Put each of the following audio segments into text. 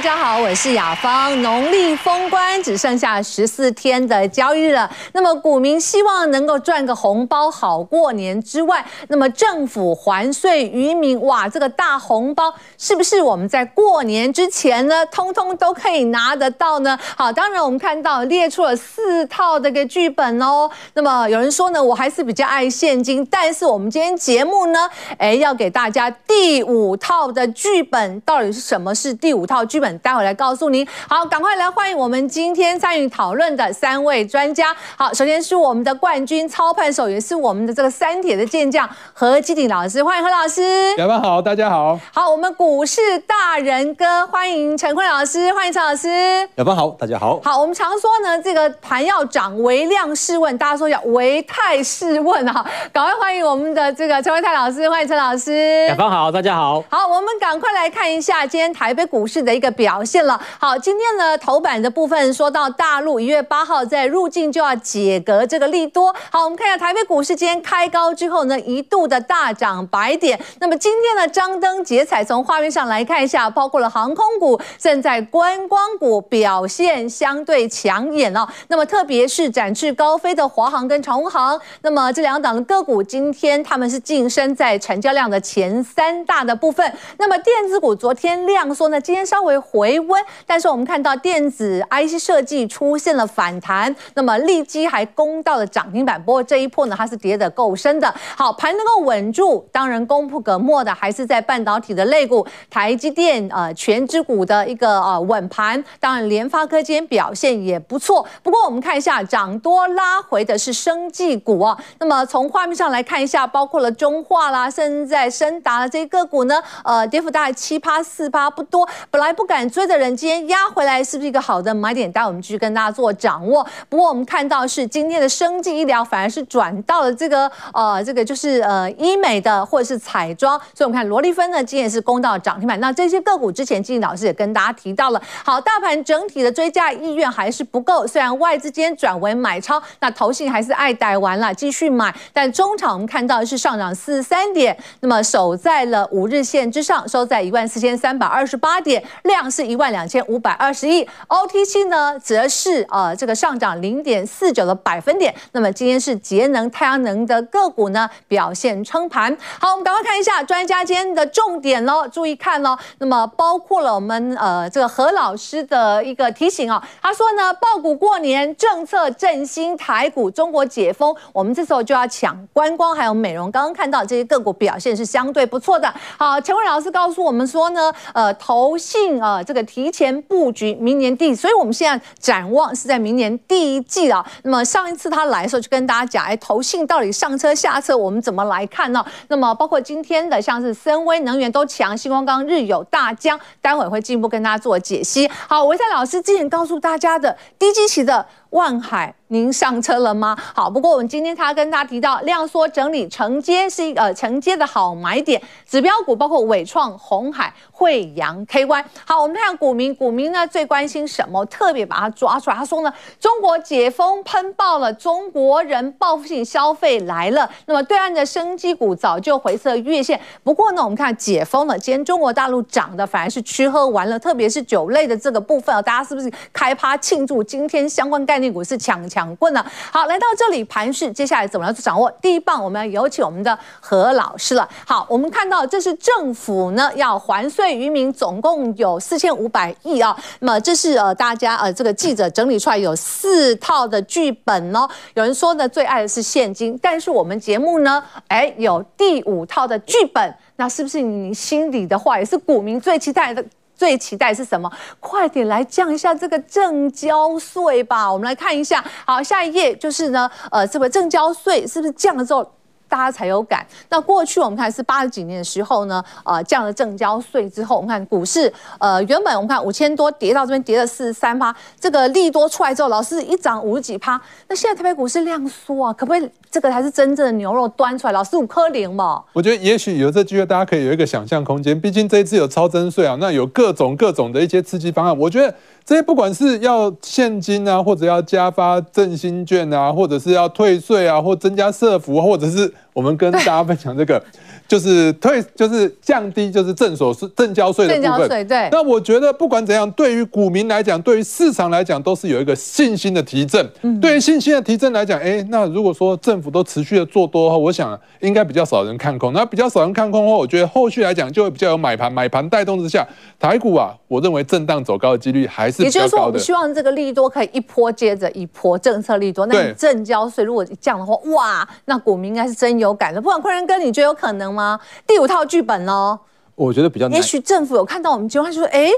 大家好，我是雅芳。农历封关只剩下十四天的交易了，那么股民希望能够赚个红包好过年之外，那么政府还税于民，哇，这个大红包是不是我们在过年之前呢，通通都可以拿得到呢？好，当然我们看到列出了四套这个剧本哦。那么有人说呢，我还是比较爱现金，但是我们今天节目呢，哎，要给大家第五套的剧本，到底是什么是第五套剧本？待会来告诉您。好，赶快来欢迎我们今天参与讨论的三位专家。好，首先是我们的冠军操盘手，也是我们的这个三铁的健将何基鼎老师，欢迎何老师。雅芳好，大家好。好，我们股市大人哥，欢迎陈坤老师，欢迎陈老师。雅芳好，大家好。好，我们常说呢，这个盘要涨，唯量是问，大家说要唯泰是问啊。赶快欢迎我们的这个陈唯泰老师，欢迎陈老师。雅芳好，大家好。好，我们赶快来看一下今天台北股市的一个。表现了好，今天呢头版的部分说到大陆一月八号在入境就要解隔这个利多。好，我们看一下台北股市今天开高之后呢，一度的大涨百点。那么今天呢张灯结彩，从画面上来看一下，包括了航空股、正在观光股表现相对抢眼哦。那么特别是展翅高飞的华航跟长荣航，那么这两档的个股今天他们是晋升在成交量的前三大的部分。那么电子股昨天量缩呢，今天稍微。回温，但是我们看到电子 IC 设计出现了反弹，那么利基还攻到了涨停板，不过这一波呢，它是跌得够深的。好，盘能够稳住，当然功不可没的还是在半导体的类股，台积电呃权值股的一个呃稳盘，当然联发科今天表现也不错。不过我们看一下涨多拉回的是生技股啊，那么从画面上来看一下，包括了中化啦，甚至在升达的这些个股呢，呃跌幅大概七八四八不多，本来不敢。追的人今天压回来，是不是一个好的买点？待会我们继续跟大家做掌握。不过我们看到是今天的生技医疗反而是转到了这个呃这个就是呃医美的或者是彩妆，所以我们看罗丽芬呢今天也是攻到涨停板。那这些个股之前金老师也跟大家提到了。好，大盘整体的追价意愿还是不够，虽然外资今天转为买超，那投信还是爱逮完了继续买。但中场我们看到是上涨四十三点，那么守在了五日线之上，收在一万四千三百二十八点，量。是一万两千五百二十亿，OTC 呢则是呃这个上涨零点四九的百分点。那么今天是节能太阳能的个股呢表现撑盘。好，我们赶快看一下专家今天的重点喽，注意看喽。那么包括了我们呃这个何老师的一个提醒啊，他说呢，抱股过年政策振兴台股，中国解封，我们这时候就要抢观光还有美容。刚刚看到这些个股表现是相对不错的。好，陈伟老师告诉我们说呢，呃投信啊。呃这个提前布局明年第，所以我们现在展望是在明年第一季啊。那么上一次他来的时候就跟大家讲，哎，投信到底上车下车，我们怎么来看呢？那么包括今天的像是森威能源都强，新光刚、日有、大江，待会会进一步跟大家做解析。好，维泰老师之前告诉大家的低基期的万海。您上车了吗？好，不过我们今天他跟大家提到量缩整理承接是一呃承接的好买点，指标股包括伟创、鸿海、惠阳 KY。好，我们看股民，股民呢最关心什么？特别把它抓出来。他说呢，中国解封喷爆了，中国人报复性消费来了。那么对岸的生机股早就回测月线。不过呢，我们看解封了，今天中国大陆涨的反而是吃喝玩乐，特别是酒类的这个部分啊，大家是不是开趴庆祝？今天相关概股是强强。讲过呢，好，来到这里盘势，接下来怎么样去掌握？第一棒，我们要有请我们的何老师了。好，我们看到这是政府呢要还税于民，总共有四千五百亿啊。那么这是呃大家呃这个记者整理出来有四套的剧本哦。有人说呢最爱的是现金，但是我们节目呢，哎有第五套的剧本，那是不是你心里的话也是股民最期待的？最期待是什么？快点来降一下这个证交税吧！我们来看一下，好，下一页就是呢，呃，这个证交税是不是降了之后？大家才有感。那过去我们看是八十几年的时候呢，呃，降了正交税之后，我们看股市，呃，原本我们看五千多跌到这边跌了四十三趴，这个利多出来之后，老师一涨五十几趴。那现在台北股市量缩啊，可不可以这个才是真正的牛肉端出来？老师五颗零嘛？我觉得也许有这机会，大家可以有一个想象空间。毕竟这一次有超征税啊，那有各种各种的一些刺激方案，我觉得。所以不管是要现金啊，或者要加发振兴券啊，或者是要退税啊，或增加社福，或者是我们跟大家分享这个就是退，就是降低，就是正所税、正交税的部分。税对。那我觉得不管怎样，对于股民来讲，对于市场来讲，都是有一个信心的提振。嗯。对于信心的提振来讲，哎，那如果说政府都持续的做多的话，我想应该比较少人看空。那比较少人看空的话，我觉得后续来讲就会比较有买盘，买盘带动之下，台股啊，我认为震荡走高的几率还是比较高的。也就是说，我们希望这个利多可以一波接着一波，政策利多。那你正交税如果降的话，哇，那股民应该是真有感的。不管坤仁哥，你觉得有可能吗？第五套剧本哦，我觉得比较难。也许政府有看到我们情况，就说：“哎，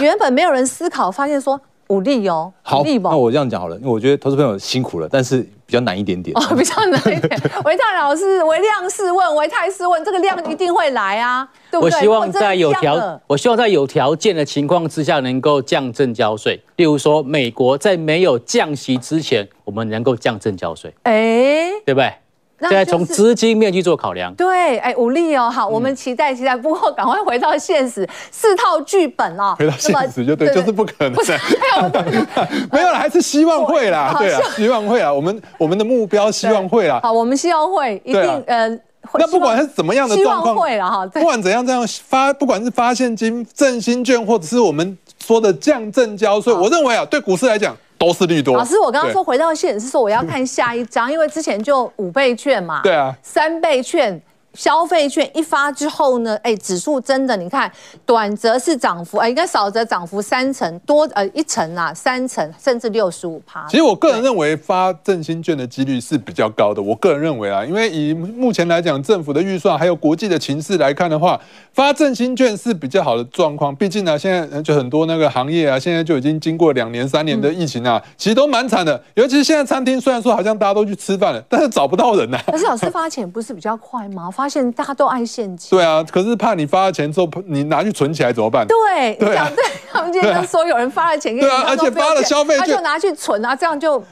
原本没有人思考，发现说武力哦，好，那我这样讲好了，因为我觉得投资朋友辛苦了，但是比较难一点点。哦，比较难一点。维泰老师，维量是问，维泰是问，这个量一定会来啊，对不对？我希望在有条，我希望在有条件的情况之下，能够降正交税。例如说，美国在没有降息之前，我们能够降正交税，哎，对不对？”现在从资金面去做考量，对，哎，武力哦，好，我们期待期待，不过赶快回到现实，四套剧本哦，回到现实就对，就是不可能，没有了，还是希望会啦，对啊，希望。会啊，我们我们的目标希望会啦，好，我们希望会一定呃，那不管是怎么样的状况，希望会了哈，不管怎样这样发，不管是发现金、振兴券，或者是我们说的降证交税，我认为啊，对股市来讲。都是利多。老师，我刚刚说回到现实是说我要看下一张，因为之前就五倍券嘛，对啊，三倍券。消费券一发之后呢，哎，指数真的，你看，短则是涨幅，哎，应该少则涨幅三成多，呃，一成啊，三成，甚至六十五趴。其实我个人认为发振兴券的几率是比较高的。我个人认为啊，因为以目前来讲，政府的预算还有国际的情势来看的话，发振兴券是比较好的状况。毕竟呢，现在就很多那个行业啊，现在就已经经过两年、三年的疫情啊，其实都蛮惨的。尤其是现在餐厅，虽然说好像大家都去吃饭了，但是找不到人呐。可是老师发钱不是比较快吗？发现大家都爱现金，对啊，可是怕你发了钱之后，你拿去存起来怎么办？对，对啊，对，他们今天就说有人发了钱给你，对啊，而且发了消费券，他就拿去存啊，这样就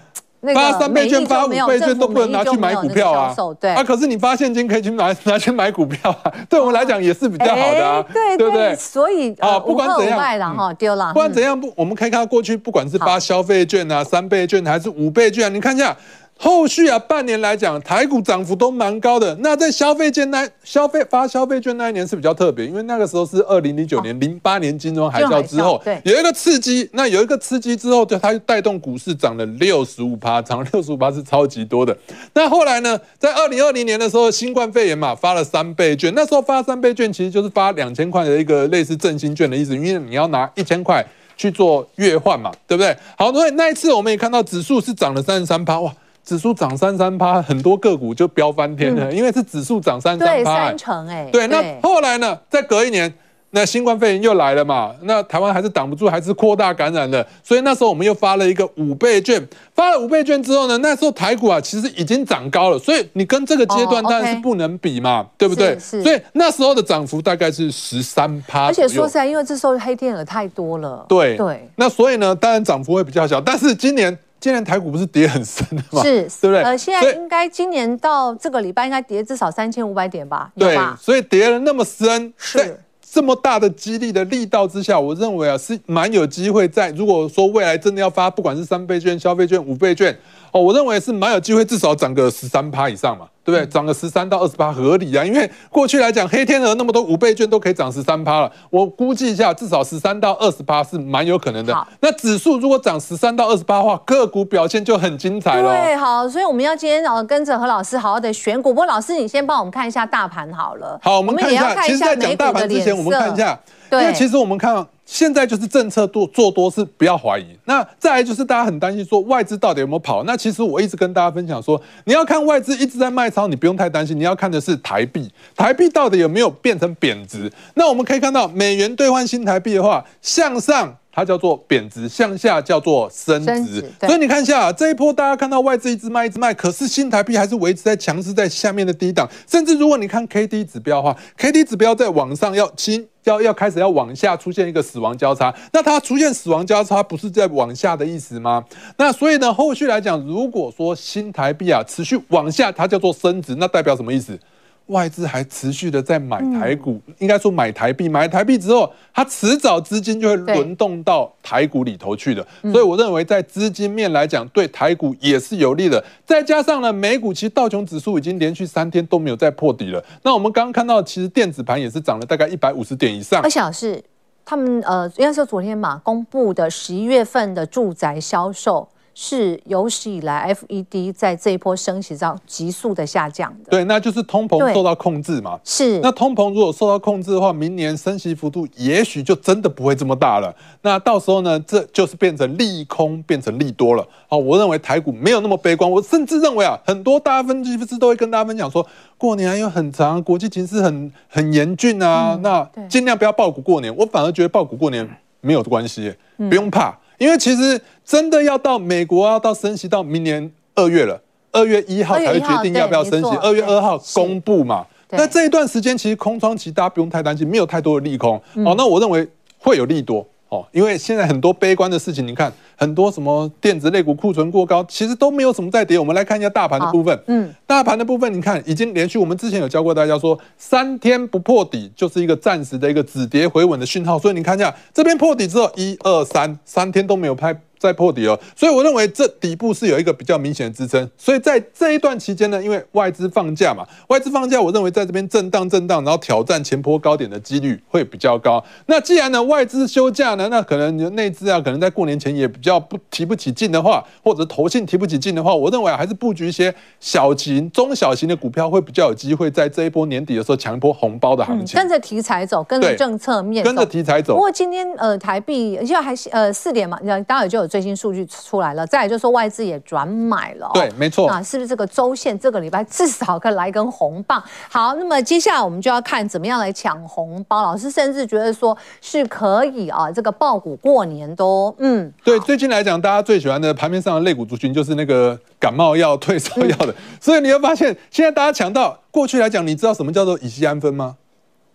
那个发三倍券、发五倍券都不能拿去买股票啊，对。啊，可是你发现金可以去拿 拿去买股票啊，对我们来讲也是比较好的啊，对对对，所以啊，不管怎样丢了，不管怎样不，我们可以看到过去不管是发消费券啊、三倍券还是五倍券，啊你看一下。后续啊，半年来讲，台股涨幅都蛮高的。那在消费券那消费发消费券那一年是比较特别，因为那个时候是二零零九年、零八年金融海啸之后，对，有一个刺激。那有一个刺激之后，就它就带动股市涨了六十五趴，涨了六十五趴是超级多的。那后来呢，在二零二零年的时候，新冠肺炎嘛，发了三倍券。那时候发三倍券其实就是发两千块的一个类似振兴券的意思，因为你要拿一千块去做月换嘛，对不对？好，所以那一次我们也看到指数是涨了三十三趴，哇！指数涨三三趴，很多个股就飙翻天了，嗯、因为是指数涨三三趴，三成哎。对，那后来呢？再隔一年，那新冠肺炎又来了嘛，那台湾还是挡不住，还是扩大感染了。所以那时候我们又发了一个五倍券，发了五倍券之后呢，那时候台股啊其实已经涨高了，所以你跟这个阶段当然是不能比嘛，哦 okay、对不对？所以那时候的涨幅大概是十三趴。而且说实在，因为这时候黑天鹅太多了。对对。那所以呢，当然涨幅会比较小，但是今年。今年台股不是跌很深的吗？是，对不对？呃，现在应该今年到这个礼拜应该跌至少三千五百点吧？对，所以跌了那么深，是这么大的激励的力道之下，我认为啊是蛮有机会在。如果说未来真的要发，不管是三倍券、消费券、五倍券。哦，我认为是蛮有机会，至少涨个十三趴以上嘛，对不对？涨个十三到二十八合理啊，因为过去来讲，黑天鹅那么多五倍券都可以涨十三趴了，我估计一下，至少十三到二十八是蛮有可能的。好那指数如果涨十三到二十八的话，个股表现就很精彩了。对，好，所以我们要今天哦跟着何老师好好的选股。不过老师，你先帮我们看一下大盘好了。好，我们看一下。其实，在讲大盘之前，我们看一下，因为其实我们看。现在就是政策多做多是不要怀疑，那再来就是大家很担心说外资到底有没有跑？那其实我一直跟大家分享说，你要看外资一直在卖超，你不用太担心，你要看的是台币，台币到底有没有变成贬值？那我们可以看到美元兑换新台币的话，向上。它叫做贬值，向下叫做升值，所以你看一下这一波，大家看到外资一直卖一直卖，可是新台币还是维持在强势在下面的低档，甚至如果你看 K D 指标的话，K D 指标在往上要新要要开始要往下出现一个死亡交叉，那它出现死亡交叉不是在往下的意思吗？那所以呢，后续来讲，如果说新台币啊持续往下，它叫做升值，那代表什么意思？外资还持续的在买台股，嗯、应该说买台币，买台币之后，它迟早资金就会轮动到台股里头去的。所以我认为在资金面来讲，对台股也是有利的。再加上呢，美股其实道琼指数已经连续三天都没有再破底了。那我们刚刚看到，其实电子盘也是涨了大概一百五十点以上。而且是他们呃，应该说昨天嘛，公布的十一月份的住宅销售。是有史以来 FED 在这一波升息上急速的下降的，对，那就是通膨受到控制嘛。是，那通膨如果受到控制的话，明年升息幅度也许就真的不会这么大了。那到时候呢，这就是变成利空变成利多了。好，我认为台股没有那么悲观，我甚至认为啊，很多大分析师都会跟大家分享说，过年还有很长，国际情势很很严峻啊，嗯、那尽量不要抱股过年。我反而觉得抱股过年没有关系，不用怕。因为其实真的要到美国要到升息到明年二月了，二月一号才会决定要不要升息，二月二号公布嘛。那这一段时间其实空窗期，大家不用太担心，没有太多的利空。哦，那我认为会有利多。哦，因为现在很多悲观的事情，你看很多什么电子类股库存过高，其实都没有什么在跌。我们来看一下大盘的部分，嗯，大盘的部分，你看已经连续，我们之前有教过大家说，三天不破底就是一个暂时的一个止跌回稳的讯号。所以你看一下这边破底之后，一二三，三天都没有拍。再破底了，所以我认为这底部是有一个比较明显的支撑，所以在这一段期间呢，因为外资放假嘛，外资放假，我认为在这边震荡震荡，然后挑战前波高点的几率会比较高。那既然呢外资休假呢，那可能你的内资啊，可能在过年前也比较不提不起劲的话，或者投信提不起劲的话，我认为还是布局一些小型、中小型的股票会比较有机会在这一波年底的时候抢一波红包的行情。跟着题材走，跟着政策面，跟着题材走。不过今天呃台币现在还呃四点嘛，你当然就有。最新数据出来了，再来就是说外资也转买了，对，没错啊，是不是这个周线这个礼拜至少可以来一根红棒？好，那么接下来我们就要看怎么样来抢红包。老师甚至觉得说是可以啊，这个爆股过年都嗯，对，最近来讲，大家最喜欢的盘面上的类股族群就是那个感冒药、退烧药的，嗯、所以你会发现现在大家抢到过去来讲，你知道什么叫做乙酰氨酚吗？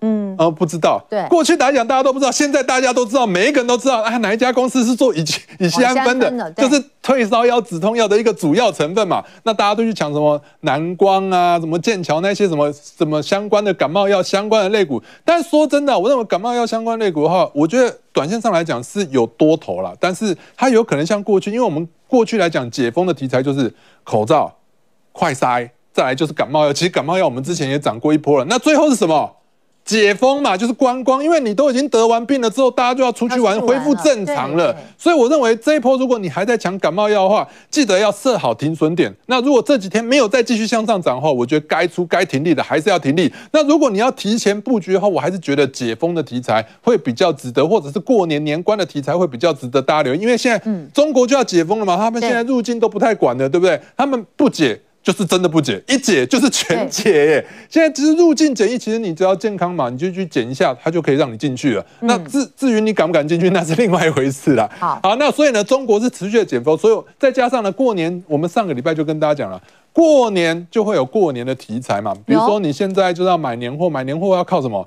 嗯，呃，不知道。对，过去来讲大家都不知道，现在大家都知道，每一个人都知道，啊，哪一家公司是做乙乙酰胺酚的，就是退烧药、止痛药的一个主要成分嘛。那大家都去抢什么蓝光啊，什么剑桥那些什么什么相关的感冒药相关的类股。但是说真的，我认为感冒药相关类股的话，我觉得短线上来讲是有多头了，但是它有可能像过去，因为我们过去来讲解封的题材就是口罩、快筛，再来就是感冒药。其实感冒药我们之前也涨过一波了，那最后是什么？解封嘛，就是观光，因为你都已经得完病了之后，大家就要出去玩，恢复正常了。所以我认为这一波，如果你还在抢感冒药的话，记得要设好停损点。那如果这几天没有再继续向上涨的话，我觉得该出该停利的还是要停利。那如果你要提前布局的话，我还是觉得解封的题材会比较值得，或者是过年年关的题材会比较值得大家留意。因为现在中国就要解封了嘛，他们现在入境都不太管了，对不对？他们不解。就是真的不解，一解就是全解耶。现在其实入境检疫，其实你只要健康码，你就去检一下，它就可以让你进去了。那至至于你敢不敢进去，那是另外一回事了。好，好，那所以呢，中国是持续的解封，所以再加上呢，过年我们上个礼拜就跟大家讲了，过年就会有过年的题材嘛。比如说你现在就要买年货，买年货要靠什么？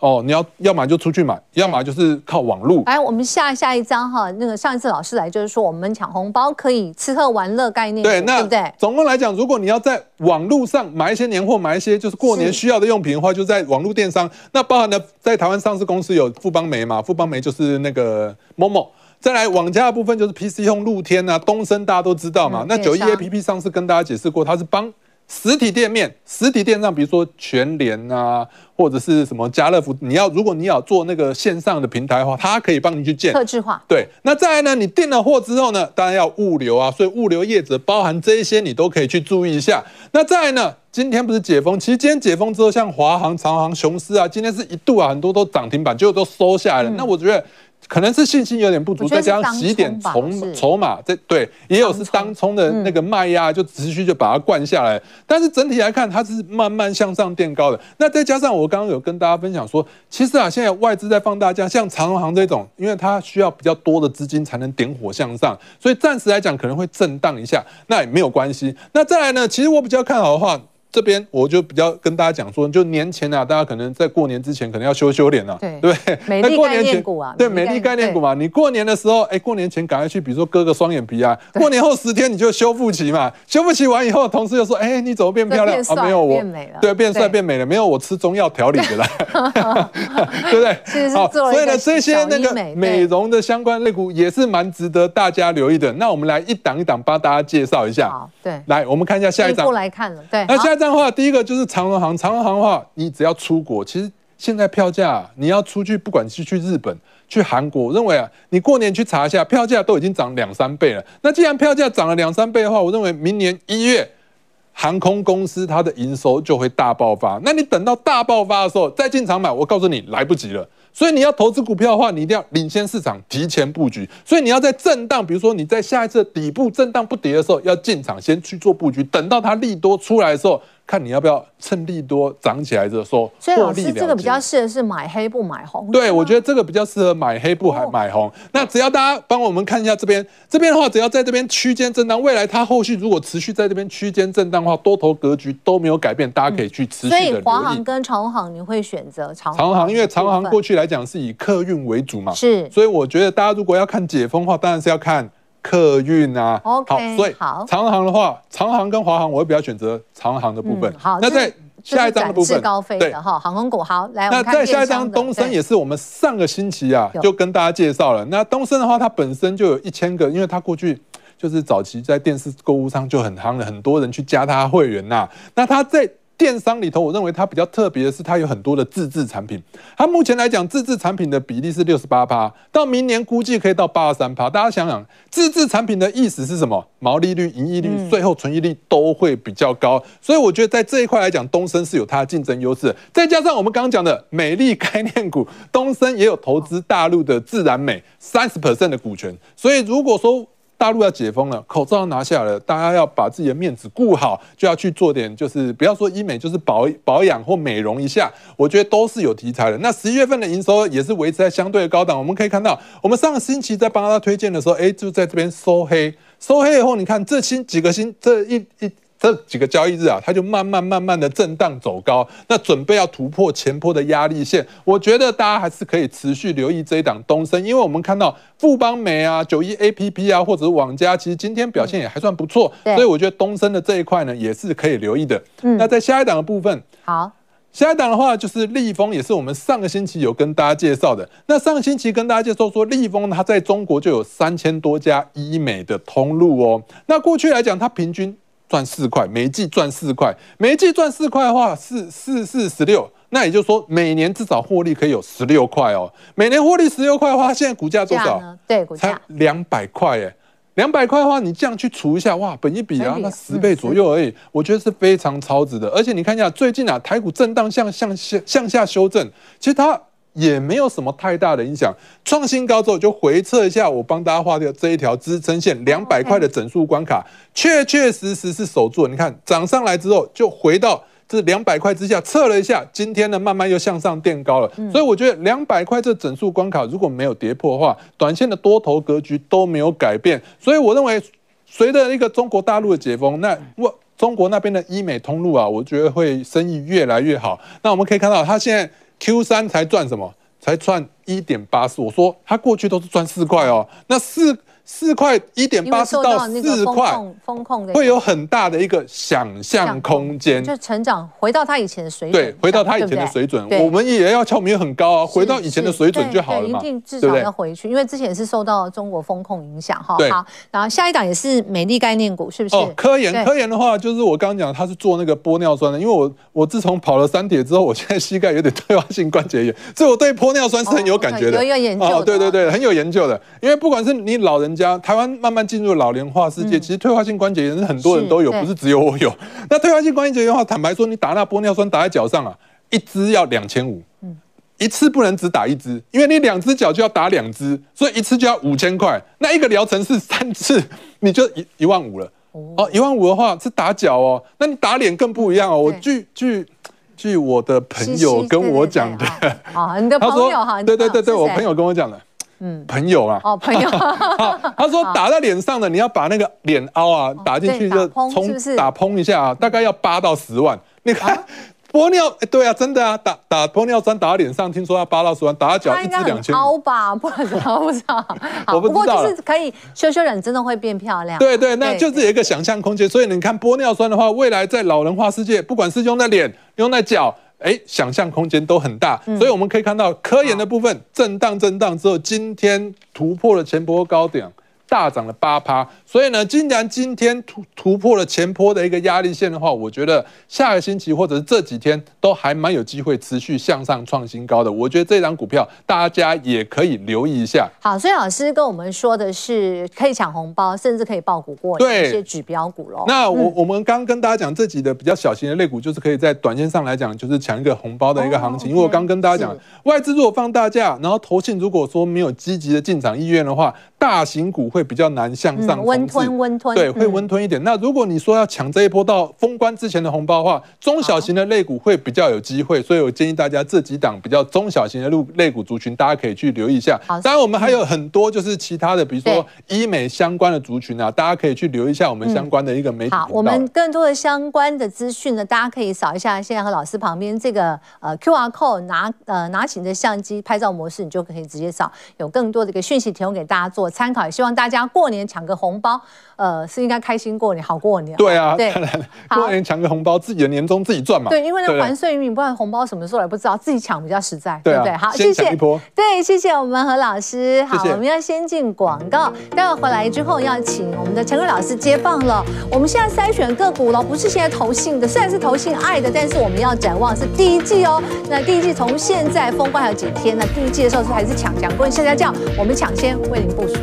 哦，你要要么就出去买，要么就是靠网络。来，我们下下一张哈，那个上一次老师来就是说，我们抢红包可以吃喝玩乐概念，对，那对不对？总共来讲，如果你要在网络上买一些年货，买一些就是过年需要的用品的话，就在网络电商。那包含了在台湾上市公司有富邦媒嘛，富邦媒就是那个 Momo。再来网家的部分就是 PC Home、露天啊、东升，大家都知道嘛。嗯、那九一 APP 上次跟大家解释过，它是帮。实体店面，实体店上，比如说全联啊，或者是什么家乐福，你要如果你要做那个线上的平台的话，它可以帮你去建。客制化。对，那再来呢，你订了货之后呢，当然要物流啊，所以物流业者包含这一些，你都可以去注意一下。那再来呢，今天不是解封，其实今天解封之后，像华航、长航、雄狮啊，今天是一度啊，很多都涨停板，结果都收下来了。嗯、那我觉得。可能是信心有点不足，再加上洗点筹筹码，这对也有是当冲的那个卖压，就持续就把它灌下来。但是整体来看，它是慢慢向上垫高的。那再加上我刚刚有跟大家分享说，其实啊，现在外资在放大假，像长荣航这种，因为它需要比较多的资金才能点火向上，所以暂时来讲可能会震荡一下，那也没有关系。那再来呢，其实我比较看好的话。这边我就比较跟大家讲说，就年前啊，大家可能在过年之前可能要修修脸了，对对，美丽概念股啊，对，美丽概念股嘛，你过年的时候，哎，过年前赶快去，比如说割个双眼皮啊，过年后十天你就修复期嘛，修复期完以后，同事又说，哎，你怎么变漂亮？啊？没有我，对，变帅变美了，没有我吃中药调理的啦，对不对？好，所以呢，这些那个美容的相关类股也是蛮值得大家留意的。那我们来一档一档帮大家介绍一下，好，对，来，我们看一下下一张，来看了，对，那下一张。话第一个就是长荣航，长荣航的话，你只要出国，其实现在票价，你要出去，不管是去日本、去韩国，我认为啊，你过年去查一下，票价都已经涨两三倍了。那既然票价涨了两三倍的话，我认为明年一月航空公司它的营收就会大爆发。那你等到大爆发的时候再进场买，我告诉你来不及了。所以你要投资股票的话，你一定要领先市场，提前布局。所以你要在震荡，比如说你在下一次底部震荡不跌的时候，要进场先去做布局，等到它利多出来的时候。看你要不要趁利多涨起来的时候，所以老师这个比较适合是买黑不买红。对，我觉得这个比较适合买黑不还买红。那只要大家帮我们看一下这边，这边的话，只要在这边区间震荡，未来它后续如果持续在这边区间震荡的话，多头格局都没有改变，大家可以去持续的。所以华航跟长航你会选择长长航，因为长航过去来讲是以客运为主嘛，是。所以我觉得大家如果要看解封的话，当然是要看。客运啊，OK，好，所以长航的话，长航跟华航，我会比较选择长航的部分。好，那在下一张的部分，高费的哈，航空股。好，来，那在下一张东升也是我们上个星期啊就跟大家介绍了。那东升的话，它本身就有一千个，因为它过去就是早期在电视购物上就很夯了，很多人去加它会员呐。那它在电商里头，我认为它比较特别的是，它有很多的自制产品。它目前来讲，自制产品的比例是六十八趴，到明年估计可以到八十三趴。大家想想，自制产品的意思是什么？毛利率、盈利率、税后存益率都会比较高。所以我觉得在这一块来讲，东升是有它的竞争优势。再加上我们刚刚讲的美丽概念股，东升也有投资大陆的自然美三十 percent 的股权。所以如果说大陆要解封了，口罩要拿下了，大家要把自己的面子顾好，就要去做点，就是不要说医美，就是保保养或美容一下，我觉得都是有题材的。那十一月份的营收也是维持在相对的高档，我们可以看到，我们上个星期在帮他推荐的时候，哎，就在这边收黑，收黑以后，你看这星几个星这一一。这几个交易日啊，它就慢慢慢慢的震荡走高，那准备要突破前波的压力线。我觉得大家还是可以持续留意这一档东升，因为我们看到富邦美啊、九一 APP 啊，或者是网家，其实今天表现也还算不错。所以我觉得东升的这一块呢，也是可以留意的。那在下一档的部分，好，下一档的话就是立丰，也是我们上个星期有跟大家介绍的。那上个星期跟大家介绍说，立丰它在中国就有三千多家医美的通路哦。那过去来讲，它平均。赚四块，每一季赚四块，每一季赚四块的话，四四四十六，那也就是说每年至少获利可以有十六块哦。每年获利十六块的话，现在股价多少？对，股价才两百块耶。两百块的话，你这样去除一下，哇，本一比啊，那十倍左右而已，我觉得是非常超值的。而且你看一下，最近啊，台股震荡向向下向下修正，其实它。也没有什么太大的影响，创新高之后就回测一下，我帮大家画的这一条支撑线，两百块的整数关卡，确确实实是守住。你看涨上来之后就回到这两百块之下，测了一下，今天呢慢慢又向上垫高了。所以我觉得两百块这整数关卡如果没有跌破的话，短线的多头格局都没有改变。所以我认为，随着一个中国大陆的解封，那我中国那边的医美通路啊，我觉得会生意越来越好。那我们可以看到，它现在。Q 三才赚什么？才赚一点八四。我说他过去都是赚四块哦，那四。四块一点八四到四块，风控的会有很大的一个想象空间，就成长回到他以前的水准，对，回到他以前的水准，我们也要敲门很高啊，回到以前的水准就好了嘛，一定至少要回去，因为之前是受到中国风控影响哈。好，然后下一档也是美丽概念股，是不是？哦，科研，科研的话，就是我刚刚讲，他是做那个玻尿酸的，因为我我自从跑了三铁之后，我现在膝盖有点退化性关节炎，所以我对玻尿酸是很有感觉的，有研究哦，对对对，很有研究的，因为不管是你老人家，台湾慢慢进入老龄化世界，其实退化性关节炎是很多人都有，不是只有我有。那退化性关节炎的话，坦白说，你打那玻尿酸打在脚上啊，一支要两千五，一次不能只打一支，因为你两只脚就要打两支，所以一次就要五千块。那一个疗程是三次，你就一一万五了。哦，一万五的话是打脚哦，那你打脸更不一样哦。我据据据我的朋友跟我讲的，啊，你的 朋友哈，对对对对，我朋友跟我讲的。嗯，朋友啊。哦，朋友。他说打在脸上的，你要把那个脸凹啊，打进去就冲，打砰一下啊，大概要八到十万。你看。玻尿，哎，对啊，真的啊，打打玻尿酸打到脸上，听说要八到十万，打到脚一支两千。凹吧，不知道，不知道。我不过就是可以修修脸，真的会变漂亮。对对，那就是有一个想象空间。所以你看玻尿酸的话，未来在老人化世界，不管是用在脸、用在脚，哎，想象空间都很大。所以我们可以看到科研的部分震荡震荡之后，今天突破了前波高点。大涨了八趴，所以呢，既然今天突突破了前坡的一个压力线的话，我觉得下个星期或者是这几天都还蛮有机会持续向上创新高的。我觉得这张股票大家也可以留意一下。好，所以老师跟我们说的是可以抢红包，甚至可以爆股过年一些指标股喽。那我、嗯、我们刚跟大家讲这几的比较小型的类股，就是可以在短线上来讲，就是抢一个红包的一个行情。哦、因为我刚跟大家讲，外资如果放大假，然后投信如果说没有积极的进场意愿的话，大型股会比较难向上温吞温吞，对，会温吞一点。那如果你说要抢这一波到封关之前的红包的话，中小型的类股会比较有机会。所以我建议大家这几档比较中小型的路类股族群，大家可以去留意一下。当然，我们还有很多就是其他的，比如说医美相关的族群啊，大家可以去留意一下我们相关的一个媒体。好，我们更多的相关的资讯呢，大家可以扫一下现在和老师旁边这个呃 QR code，拿呃拿起你的相机拍照模式，你就可以直接扫，有更多的一个讯息提供给大家做参考，也希望大家过年抢个红包，呃，是应该开心过年，好过年。对啊，对，过年抢个红包，自己的年终自己赚嘛。对，因为那还税于民，不然红包什么时候来不知道，自己抢比较实在，对不对？好，谢谢。对，谢谢我们何老师。好，我们要先进广告，待会回来之后要请我们的陈瑞老师接棒了。我们现在筛选个股了，不是现在投信的，虽然是投信爱的，但是我们要展望是第一季哦。那第一季从现在封关还有几天呢？第一季的时候是还是抢抢过，现在叫我们抢先为您部署。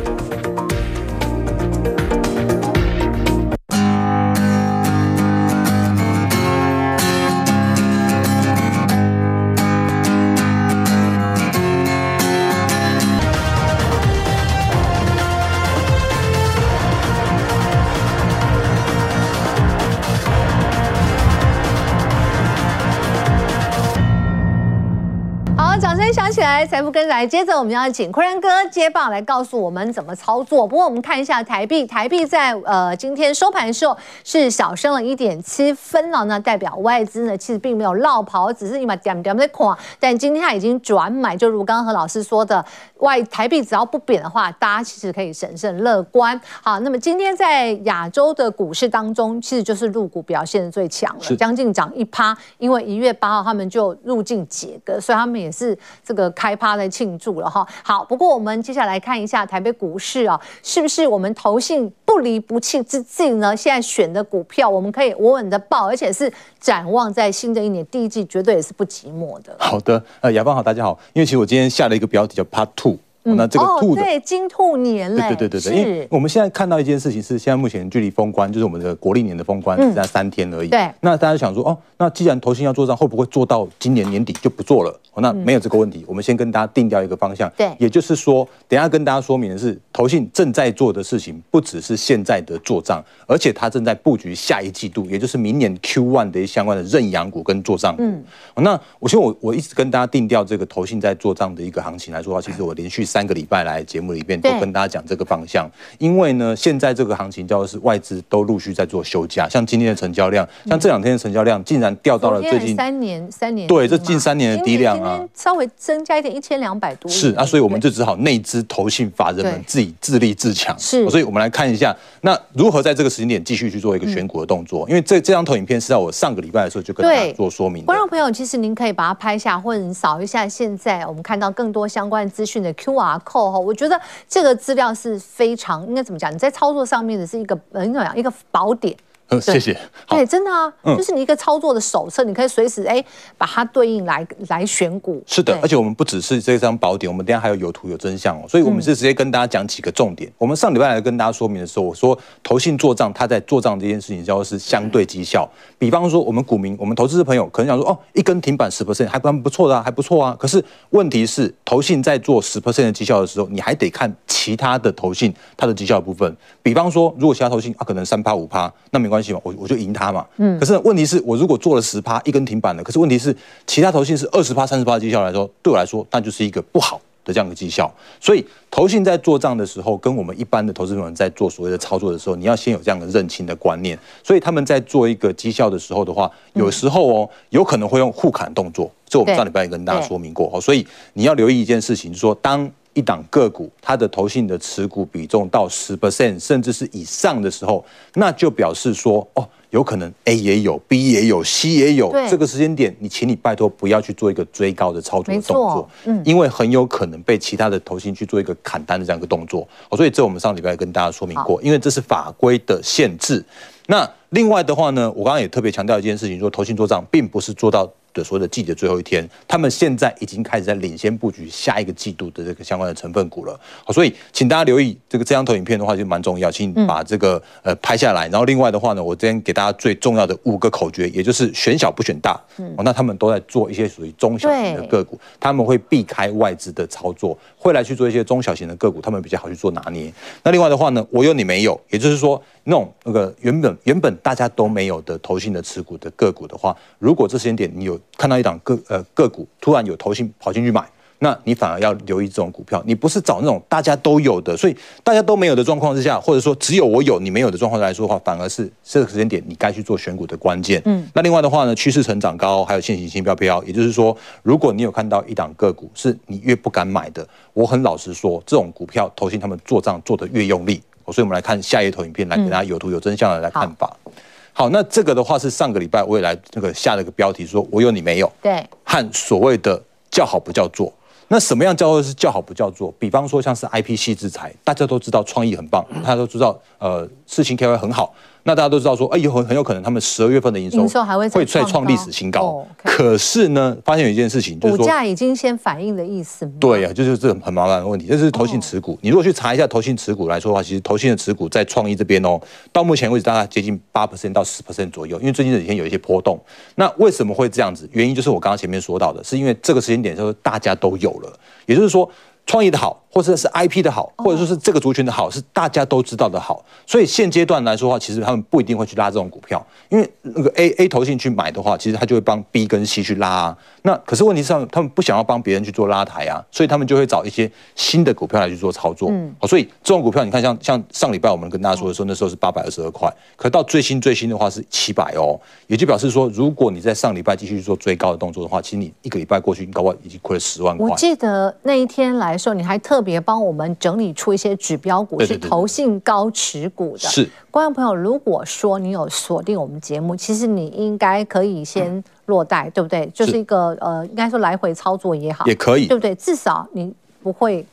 起来，财富跟来，接着我们要请坤仁哥接棒来告诉我们怎么操作。不过我们看一下台币，台币在呃今天收盘的时候是小升了一点七分了，那代表外资呢其实并没有落跑，只是你把点点在垮。但今天它已经转买，就如刚刚何老师说的，外台币只要不贬的话，大家其实可以审慎乐观。好，那么今天在亚洲的股市当中，其实就是入股表现的最强了，将近涨一趴，因为一月八号他们就入境解隔，所以他们也是这个。开趴来庆祝了哈，好，不过我们接下来看一下台北股市啊，是不是我们投信不离不弃之境呢？现在选的股票，我们可以稳稳的报，而且是展望在新的一年第一季，绝对也是不寂寞的。好的，呃，雅芳好，大家好，因为其实我今天下了一个标题叫 Part Two。那这个兔对金兔年嘞，对对对对对，因为我们现在看到一件事情是，现在目前距离封关，就是我们的国历年的封关只剩下三天而已。对，那大家想说，哦，那既然投信要做账，会不会做到今年年底就不做了？哦，那没有这个问题，我们先跟大家定掉一个方向。对，也就是说，等下跟大家说明的是，投信正在做的事情，不只是现在的做账，而且它正在布局下一季度，也就是明年 Q one 的一相关的认养股跟做账股。嗯，那我希望我我一直跟大家定掉这个投信在做账的一个行情来说的话，其实我连续三个礼拜来。节目里面都跟大家讲这个方向，因为呢，现在这个行情叫做是外资都陆续在做休假，像今天的成交量，像这两天的成交量竟然掉到了最近三年三年对，这近三年的低量啊，稍微增加一点一千两百多是啊，所以我们就只好内资投信法人们自己自立自强。是，所以我们来看一下，那如何在这个时间点继续去做一个选股的动作？因为这这张投影片是在我上个礼拜的时候就跟大家做说明。观众朋友，其实您可以把它拍下，或者你扫一下现在我们看到更多相关资讯的 QR code 哈，我觉得。这个资料是非常应该怎么讲？你在操作上面的是一个呃，怎么讲？一个宝典。嗯，谢谢。对，真的啊，就是你一个操作的手册，你可以随时哎把它对应来来选股。是的，而且我们不只是这张宝典，我们等下还有有图有真相哦。所以，我们是直接跟大家讲几个重点。我们上礼拜来跟大家说明的时候，我说投信做账，他在做账这件事情叫做是相对绩效。比方说，我们股民，我们投资的朋友可能想说，哦，一根停板十 percent 还蛮不错的啊，还不错啊。可是问题是，投信在做十 percent 的绩效的时候，你还得看其他的投信它的绩效的部分。比方说，如果其他投信啊可能三趴五趴，那没关系嘛，我我就赢。他嘛，嗯，可是问题是我如果做了十趴一根停板的，可是问题是其他投信是二十趴、三十趴的绩效来说，对我来说那就是一个不好，的这样一个绩效。所以投信在做账的时候，跟我们一般的投资朋友在做所谓的操作的时候，你要先有这样的认清的观念。所以他们在做一个绩效的时候的话，有时候哦，有可能会用互砍动作。这我们上礼拜也跟大家说明过哦。所以你要留意一件事情，就是说当一档个股它的投信的持股比重到十 percent 甚至是以上的时候，那就表示说哦。有可能 A 也有，B 也有，C 也有。这个时间点，你请你拜托不要去做一个追高的操作的动作，嗯，因为很有可能被其他的投信去做一个砍单的这样一个动作。哦，所以这我们上礼拜跟大家说明过，因为这是法规的限制。那另外的话呢，我刚刚也特别强调一件事情，说投信做账并不是做到。的所谓的季的最后一天，他们现在已经开始在领先布局下一个季度的这个相关的成分股了。好，所以请大家留意这个这张投影片的话就蛮重要，请你把这个呃拍下来。然后另外的话呢，我今天给大家最重要的五个口诀，也就是选小不选大。哦，那他们都在做一些属于中小型的个股，他们会避开外资的操作，会来去做一些中小型的个股，他们比较好去做拿捏。那另外的话呢，我有你没有，也就是说那种那个原本原本大家都没有的投信的持股的个股的话，如果这时间点你有。看到一档个呃个股突然有投信跑进去买，那你反而要留意这种股票。你不是找那种大家都有的，所以大家都没有的状况之下，或者说只有我有你没有的状况来说的话，反而是这个时间点你该去做选股的关键。嗯，那另外的话呢，趋势成长高，还有现行性飘飘，也就是说，如果你有看到一档个股是你越不敢买的，我很老实说，这种股票投信他们做账做得越用力。所以我们来看下一头影片，来给大家有图有真相的来看法。嗯好，那这个的话是上个礼拜我也来那个下了个标题，说我有你没有？对，和所谓的叫好不叫座。那什么样叫做是叫好不叫座？比方说像是 IP 系制裁，大家都知道创意很棒，大家都知道呃事情 KY 很好。那大家都知道说，哎，有很很有可能他们十二月份的营收营收还会会再创历史新高。可是呢，发现有一件事情，就是说股价已经先反映的意思。对呀、啊，就是这很麻烦的问题。这是投信持股，哦、你如果去查一下投信持股来说的话，其实投信的持股在创意这边哦，到目前为止大概接近八 percent 到十 percent 左右。因为最近这几天有一些波动。那为什么会这样子？原因就是我刚刚前面说到的，是因为这个时间点就是大家都有了，也就是说。创意的好，或者是 IP 的好，或者说是这个族群的好，是大家都知道的好。所以现阶段来说的话，其实他们不一定会去拉这种股票，因为那个 A A 投信去买的话，其实他就会帮 B 跟 C 去拉啊。那可是问题上，他们不想要帮别人去做拉抬啊，所以他们就会找一些新的股票来去做操作。嗯，好，所以这种股票，你看像像上礼拜我们跟大家说的时候，那时候是八百二十二块，可到最新最新的话是七百哦，也就表示说，如果你在上礼拜继续做追高的动作的话，其实你一个礼拜过去，你搞不好已经亏了十万块。我记得那一天来。说你还特别帮我们整理出一些指标股，是投信高持股的。是观众朋友，如果说你有锁定我们节目，其实你应该可以先落袋，对不对？就是一个呃，应该说来回操作也好，也可以，对不对？至少你不会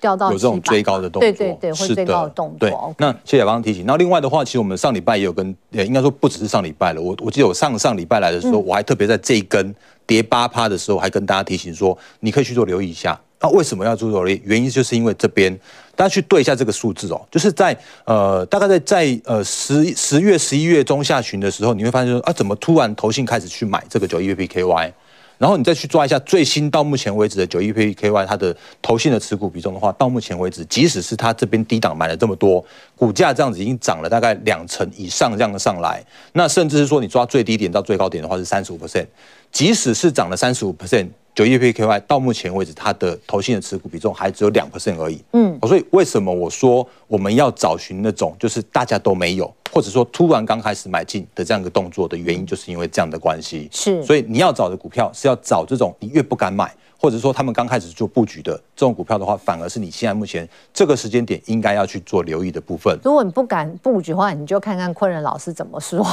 掉到有这种追高的动作，对对对，会追高的动作。对，那谢谢刚刚提醒。那另外的话，其实我们上礼拜也有跟，呃，应该说不只是上礼拜了。我我记得我上上礼拜来的时候，我还特别在这一根跌八趴的时候，还跟大家提醒说，你可以去做留意一下。那、为什么要做留意？原因就是因为这边大家去对一下这个数字哦，就是在呃大概在在呃十十月十一月中下旬的时候，你会发现说啊，怎么突然投信开始去买这个九一 PKY，然后你再去抓一下最新到目前为止的九一 PKY 它的投信的持股比重的话，到目前为止，即使是它这边低档买了这么多，股价这样子已经涨了大概两成以上这样的上来，那甚至是说你抓最低点到最高点的话是三十五 percent，即使是涨了三十五 percent。九亿 PKY 到目前为止，它的投信的持股比重还只有两 percent 而已。嗯，所以为什么我说我们要找寻那种就是大家都没有，或者说突然刚开始买进的这样一个动作的原因，就是因为这样的关系。是，所以你要找的股票是要找这种你越不敢买。或者说他们刚开始做布局的这种股票的话，反而是你现在目前这个时间点应该要去做留意的部分。如果你不敢布局的话，你就看看昆仁老师怎么说，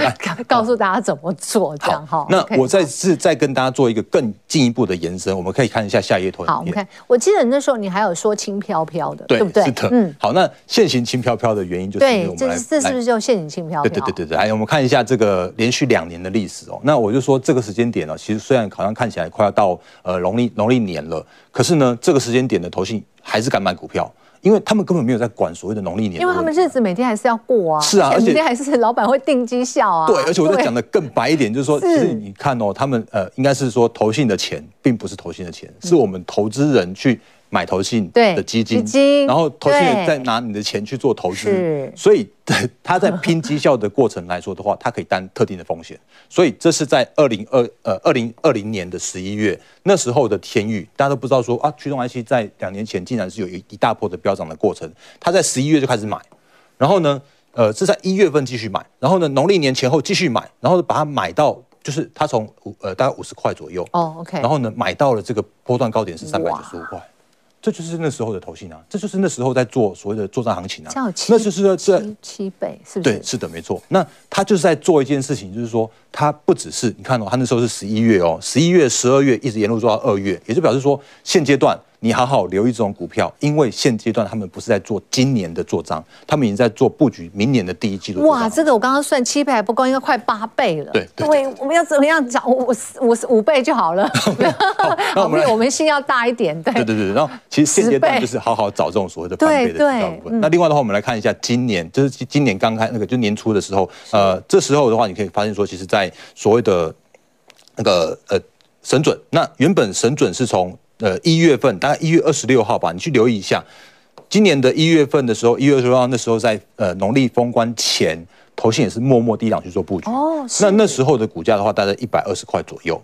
告诉大家怎么做这样哈。那我再次再跟大家做一个更进一步的延伸，我们可以看一下下一页图。好，我们看，我记得那时候你还有说轻飘飘的，对不对？是的。嗯。好，那现行轻飘飘的原因就是对，这这是不是就现行轻飘飘？对对对对对。来，我们看一下这个连续两年的历史哦。那我就说这个时间点呢，其实虽然好像看起来快要到呃农历农历年了。可是呢，这个时间点的投信还是敢买股票，因为他们根本没有在管所谓的农历年，因为他们日子每天还是要过啊。是啊，而且每天还是老板会定绩效啊。对，而且我再讲的更白一点，就是说，其实你看哦，他们呃，应该是说投信的钱并不是投信的钱，是我们投资人去买投信的基金，基金，然后投信也再拿你的钱去做投资，所以 他在拼绩效的过程来说的话，他可以担特定的风险。所以这是在二零二呃二零二零年的十一月那时候的天域，大家都不知道说啊，驱动 IC 在两年前竟然是有一一大波的飙涨的过程。他在十一月就开始买，然后呢，呃，是在一月份继续买，然后呢，农历年前后继续买，然后把它买到。就是他从五呃大概五十块左右。哦，OK，然后呢买到了这个波段高点是三百九十五块，这就是那时候的投信啊，这就是那时候在做所谓的作战行情啊，那就是说这七,七倍是不是？对，是的，没错。那他就是在做一件事情，就是说他不只是你看哦，他那时候是十一月哦，十一月、十二月一直沿路做到二月，也就表示说现阶段。你好好留意这种股票，因为现阶段他们不是在做今年的做账，他们已经在做布局明年的第一季度。哇，这个我刚刚算七倍还不够，应该快八倍了。对对，对，我们要怎么样涨五五五倍就好了？那我们 我们心要大一点。对对对对，然后其实现阶段就是好好找这种所谓的翻倍的股票。那另外的话，我们来看一下今年，就是今年刚开那个就年初的时候，呃，这时候的话，你可以发现说，其实，在所谓的那个呃神准，那原本神准是从。呃，一月份大概一月二十六号吧，你去留意一下，今年的一月份的时候，一月二十六号那时候在呃农历封关前，投信也是默默低档去做布局。哦，那那时候的股价的话，大概一百二十块左右。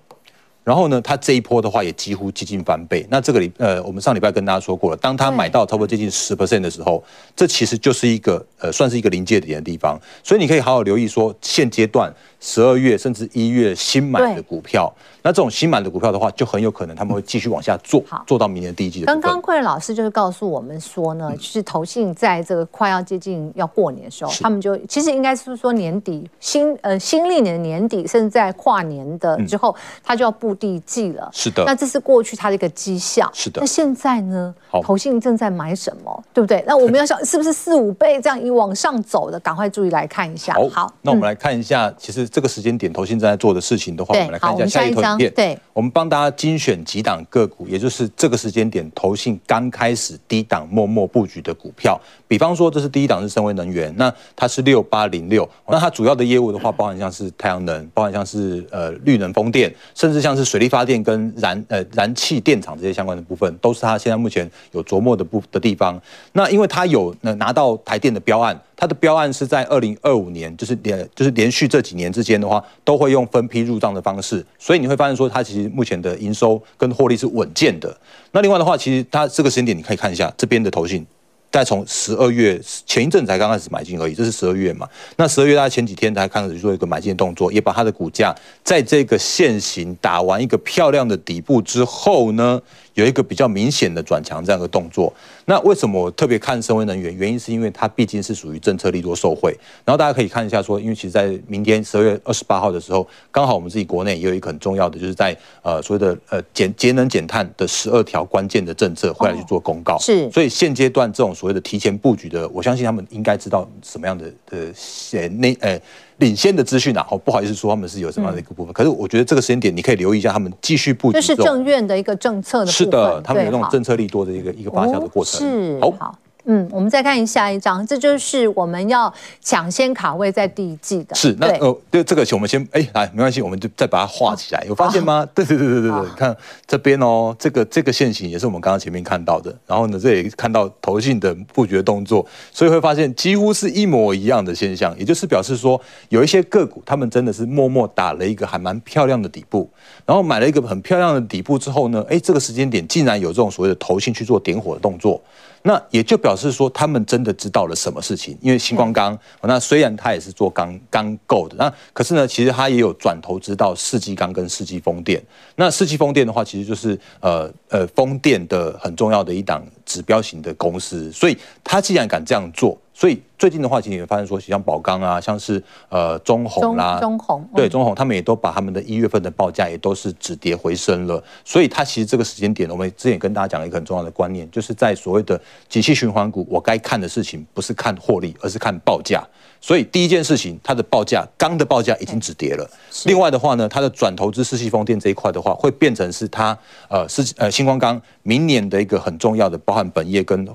然后呢，它这一波的话也几乎接近翻倍。那这个礼呃，我们上礼拜跟大家说过了，当它买到差不多接近十 percent 的时候，这其实就是一个呃，算是一个临界点的地方。所以你可以好好留意说，现阶段十二月甚至一月新买的股票。那这种新买的股票的话，就很有可能他们会继续往下做，做到明年第一季的。刚刚昆仑老师就是告诉我们说呢，就是投信在这个快要接近要过年的时候，他们就其实应该是说年底新呃新历年的年底，甚至在跨年的之后，他就要布地季了。是的。那这是过去他的一个绩效。是的。那现在呢？投信正在买什么？对不对？那我们要想，是不是四五倍这样一往上走的？赶快注意来看一下。好。那我们来看一下，其实这个时间点投信正在做的事情的话，我们来看一下下一图。对，我们帮大家精选几档个股，也就是这个时间点投信刚开始低档默默布局的股票。比方说，这是第一档是森崴能源，那它是六八零六，那它主要的业务的话，包含像是太阳能，包含像是呃绿能风电，甚至像是水力发电跟燃呃燃气电厂这些相关的部分，都是它现在目前有琢磨的部的地方。那因为它有拿到台电的标案。它的标案是在二零二五年，就是连就是连续这几年之间的话，都会用分批入账的方式，所以你会发现说，它其实目前的营收跟获利是稳健的。那另外的话，其实它这个时间点你可以看一下这边的投信，再从十二月前一阵才刚开始买进而已，这是十二月嘛？那十二月大概前几天才开始做一个买进的动作，也把它的股价在这个线型打完一个漂亮的底部之后呢，有一个比较明显的转强这样的动作。那为什么我特别看森崴能源？原因是因为它毕竟是属于政策利多受惠。然后大家可以看一下说，因为其实，在明天十二月二十八号的时候，刚好我们自己国内也有一个很重要的，就是在呃所谓的呃减节能减碳的十二条关键的政策会来去做公告。是。所以现阶段这种所谓的提前布局的，我相信他们应该知道什么样的的呃那呃领先的资讯啊。好，不好意思说他们是有什么样的一个部分。可是我觉得这个时间点你可以留意一下，他们继续布局。这是政院的一个政策的。是的，他们有那种政策力多的一个一个发酵的过程。是好。嗯，我们再看下一张，这就是我们要抢先卡位在第一季的。是，那呃，对这个，我们先哎，来，没关系，我们就再把它画起来。有发现吗？对对对对对对，你看这边哦，这个这个线型也是我们刚刚前面看到的。然后呢，这里看到投信的布局的动作，所以会发现几乎是一模一样的现象，也就是表示说，有一些个股他们真的是默默打了一个还蛮漂亮的底部，然后买了一个很漂亮的底部之后呢，哎，这个时间点竟然有这种所谓的投信去做点火的动作。那也就表示说，他们真的知道了什么事情。因为星光钢，那虽然它也是做钢钢构的，那可是呢，其实它也有转投资到世纪钢跟世纪风电。那世纪风电的话，其实就是呃呃风电的很重要的一档指标型的公司。所以他既然敢这样做。所以最近的话，其实你会发现说，像宝钢啊，像是呃中红啦，中鸿对中红，他们也都把他们的一月份的报价也都是止跌回升了。所以它其实这个时间点，我们之前跟大家讲了一个很重要的观念，就是在所谓的景气循环股，我该看的事情不是看获利，而是看报价。所以第一件事情，它的报价钢的报价已经止跌了。另外的话呢，它的转投资四系风电这一块的话，会变成是它呃是呃新光钢明年的一个很重要的，包含本业跟。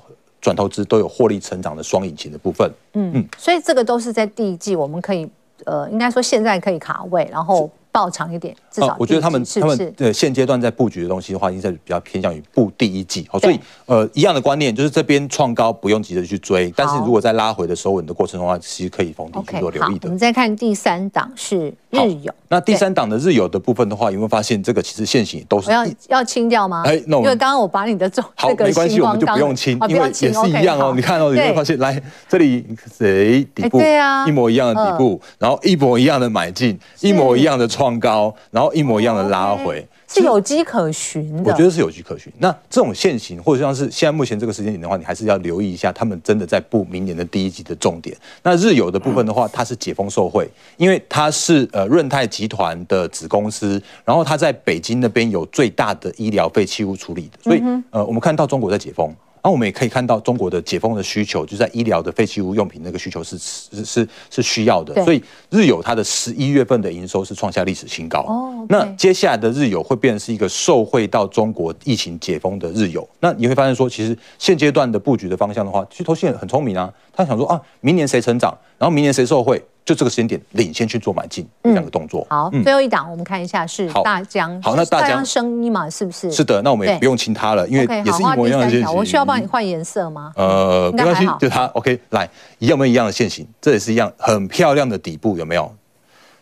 转投资都有获利成长的双引擎的部分，嗯嗯，所以这个都是在第一季，我们可以呃，应该说现在可以卡位，然后抱长一点，至少、哦、我觉得他们他们呃现阶段在布局的东西的话，应该是比较偏向于布第一季。好，所以呃一样的观念就是这边创高不用急着去追，但是如果在拉回的收稳的过程的话，其实可以逢低去做留意的。我们再看第三档是日有，那第三档的日有的部分的话，有没有发现这个其实现行都是要要清掉吗？哎，那因为刚刚我把你的重好没关系，我们就不用清，因为也是一样哦。你看哦，你会发现？来这里谁？底部对啊，一模一样的底部，然后一模一样的买进，一模一样的创高，然后一模一样的拉回。是有迹可循的，我觉得是有迹可循。那这种现行，或者像是现在目前这个时间点的话，你还是要留意一下，他们真的在布明年的第一季的重点。那日有的部分的话，它是解封受惠，因为它是呃润泰集团的子公司，然后它在北京那边有最大的医疗废弃物处理的，所以呃我们看到中国在解封。然后我们也可以看到中国的解封的需求，就在医疗的废弃物用品那个需求是是是是需要的，所以日有它的十一月份的营收是创下历史新高。哦，那接下来的日有会变成是一个受惠到中国疫情解封的日有。那你会发现说，其实现阶段的布局的方向的话，其实投信很聪明啊，他想说啊，明年谁成长，然后明年谁受惠。就这个时间点，领先去做买进这两个动作。好，最后一档我们看一下是大江。好，那大江生一嘛，是不是？是的，那我们也不用亲它了，因为也是一模一样的线型。我需要帮你换颜色吗？呃，没关系，就它。OK，来，有没有一样的线型？这也是一样，很漂亮的底部，有没有？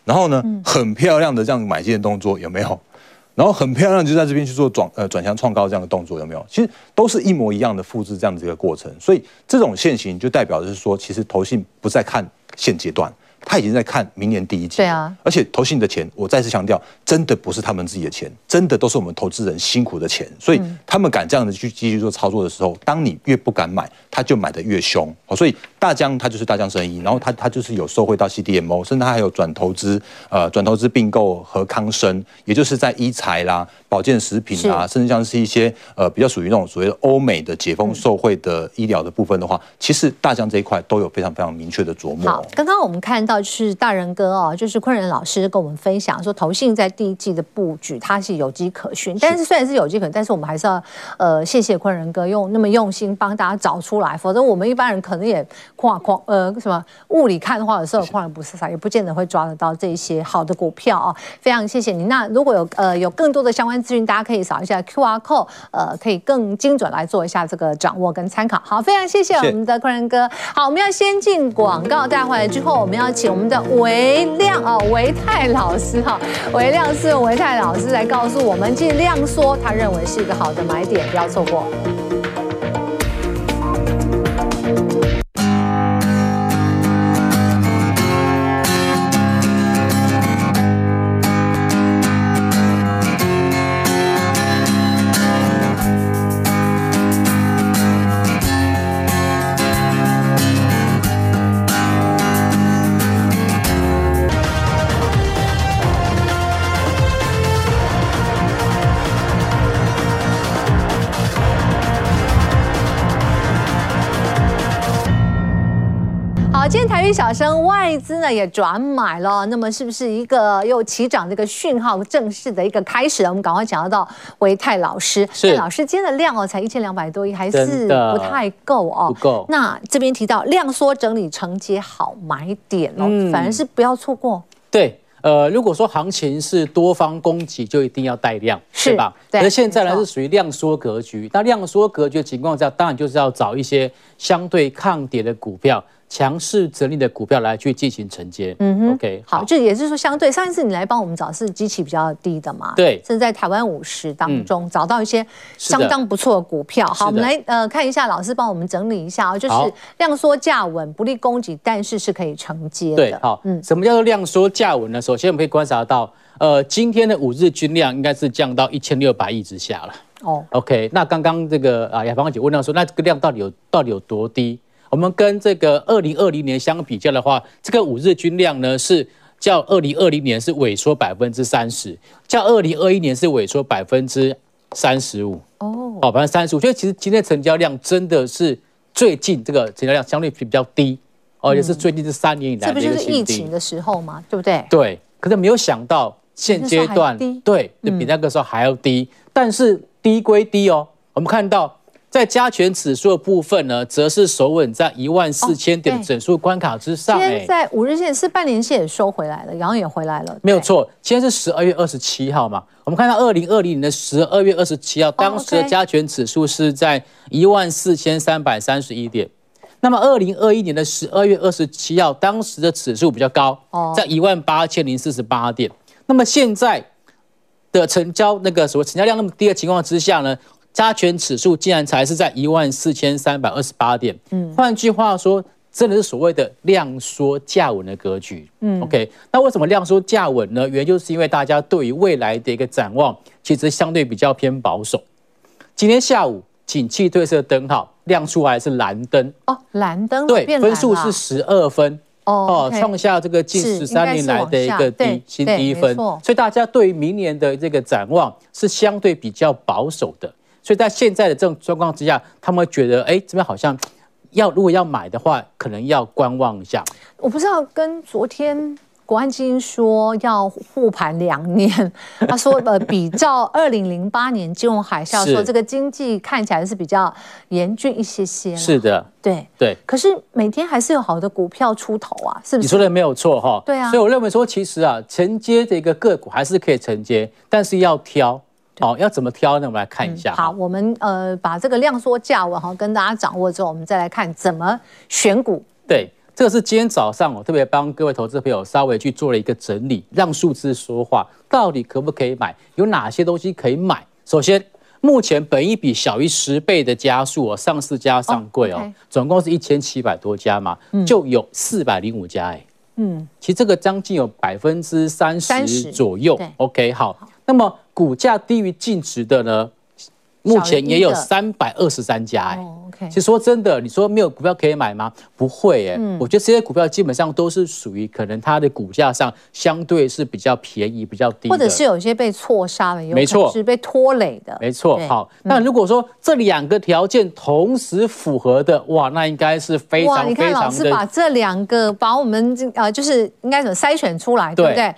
然后呢，很漂亮的这样买进的动作，有没有？然后很漂亮，就在这边去做转呃转向创高这样的动作，有没有？其实都是一模一样的复制这样子一个过程。所以这种线型就代表的是说，其实投信不再看现阶段。他已经在看明年第一季，对啊，而且投信的钱，我再次强调，真的不是他们自己的钱，真的都是我们投资人辛苦的钱，所以他们敢这样子去继续做操作的时候，当你越不敢买，他就买的越凶。所以大江他就是大江生意，然后他他就是有受惠到 CDMO，甚至他还有转投资，呃，转投资并购和康生，也就是在医材啦、保健食品啊，甚至像是一些呃比较属于那种所谓的欧美的解封受惠的医疗的部分的话，其实大疆这一块都有非常非常明确的琢磨。好，刚刚我们看到。就是大仁哥哦，就是昆仁老师跟我们分享说，投信在第一季的布局，它是有迹可循。但是虽然是有迹可循，但是我们还是要呃，谢谢昆仁哥用那么用心帮大家找出来，否则我们一般人可能也跨跨呃什么雾里看花的时候，可能不是啥，也不见得会抓得到这些好的股票啊。非常谢谢你。那如果有呃有更多的相关资讯，大家可以扫一下 QR code，呃，可以更精准来做一下这个掌握跟参考。好，非常谢谢我们的坤仁哥。好，我们要先进广告，带回来之后，我们要。请我们的维亮啊，维泰老师哈，维亮是维泰老师来告诉我们，尽量说他认为是一个好的买点，不要错过。今天台语小生外资呢也转买了，那么是不是一个又起涨的一个讯号，正式的一个开始？我们赶快讲到维泰老师，是老师今天的量哦才一千两百多亿，还是不太够哦，不够。那这边提到量缩整理承接好买点哦，嗯、反而是不要错过。对，呃，如果说行情是多方供给，就一定要带量，是对吧？对。而现在呢是属于量缩格局，那量缩格局的情况下，当然就是要找一些相对抗跌的股票。强势整理的股票来去进行承接，嗯哼，OK，好，好，就也就是说，相对上一次你来帮我们找是基期比较低的嘛，对，是在台湾五十当中找到一些相当不错的股票。好，我们来呃看一下，老师帮我们整理一下啊，就是量缩价稳，不利供给，但是是可以承接的。对，好，嗯，什么叫做量缩价稳呢？首先我们可以观察到，呃，今天的五日均量应该是降到一千六百亿之下了。哦，OK，那刚刚这个啊，雅芳姐问到说，那这个量到底有到底有多低？我们跟这个二零二零年相比较的话，这个五日均量呢是较二零二零年是萎缩百分之三十，较二零二一年是萎缩百分之三十五。哦，好，百分之三十五。所以其实今天成交量真的是最近这个成交量相对比较低，而且是最近这三年以来的一个新低。这不就是疫情的时候吗？对不对？对。可是没有想到现阶段对，比那个时候还要低。但是低归低哦，我们看到。在加权指数的部分呢，则是守稳在一万四千点的整数关卡之上。现在五日线是半年线也收回来了，然后也回来了。没有错，今天是十二月二十七号嘛。我们看到二零二零年的十二月二十七号，当时的加权指数是在一万四千三百三十一点。那么二零二一年的十二月二十七号，当时的指数比较高，在一万八千零四十八点。那么现在的成交那个什么成交量那么低的情况之下呢？加权指数竟然才是在一万四千三百二十八点，嗯，换句话说，真的是所谓的量缩价稳的格局，嗯，OK，那为什么量缩价稳呢？原因就是因为大家对于未来的一个展望，其实相对比较偏保守。今天下午，景气褪色灯号亮出来是蓝灯。哦，蓝灯对，分数是十二分。哦，创、哦、下这个近十三年来的一个低新低分，所以大家对于明年的这个展望是相对比较保守的。所以在现在的这种状况之下，他们会觉得，哎，这边好像要如果要买的话，可能要观望一下。我不知道跟昨天国安基金说要护盘两年，他说呃，比照二零零八年金融海啸，说 这个经济看起来是比较严峻一些些。是的，对对。可是每天还是有好的股票出头啊，是不是？你说的没有错哈。对啊。所以我认为说，其实啊，承接的一个个股还是可以承接，但是要挑。好，要怎么挑呢？我们来看一下。嗯、好，我们呃把这个量缩价稳哈跟大家掌握之后，我们再来看怎么选股。对，这个是今天早上我特别帮各位投资朋友稍微去做了一个整理，让数字说话，到底可不可以买？有哪些东西可以买？首先，目前本一比小于十倍的家数哦，上市加上柜哦，总共是一千七百多家嘛，嗯、就有四百零五家哎。嗯，其实这个将近有百分之三十左右。OK，好，好那么。股价低于净值的呢，目前也有三百二十三家哎、欸。哦 okay、其实说真的，你说没有股票可以买吗？不会哎、欸。嗯、我觉得这些股票基本上都是属于可能它的股价上相对是比较便宜、比较低，或者是有些被错杀了，没错，是被拖累的。没错。好，那如果说这两个条件同时符合的，哇，那应该是非常非常的。你看老师把这两个把我们呃，就是应该怎么筛选出来，对不对？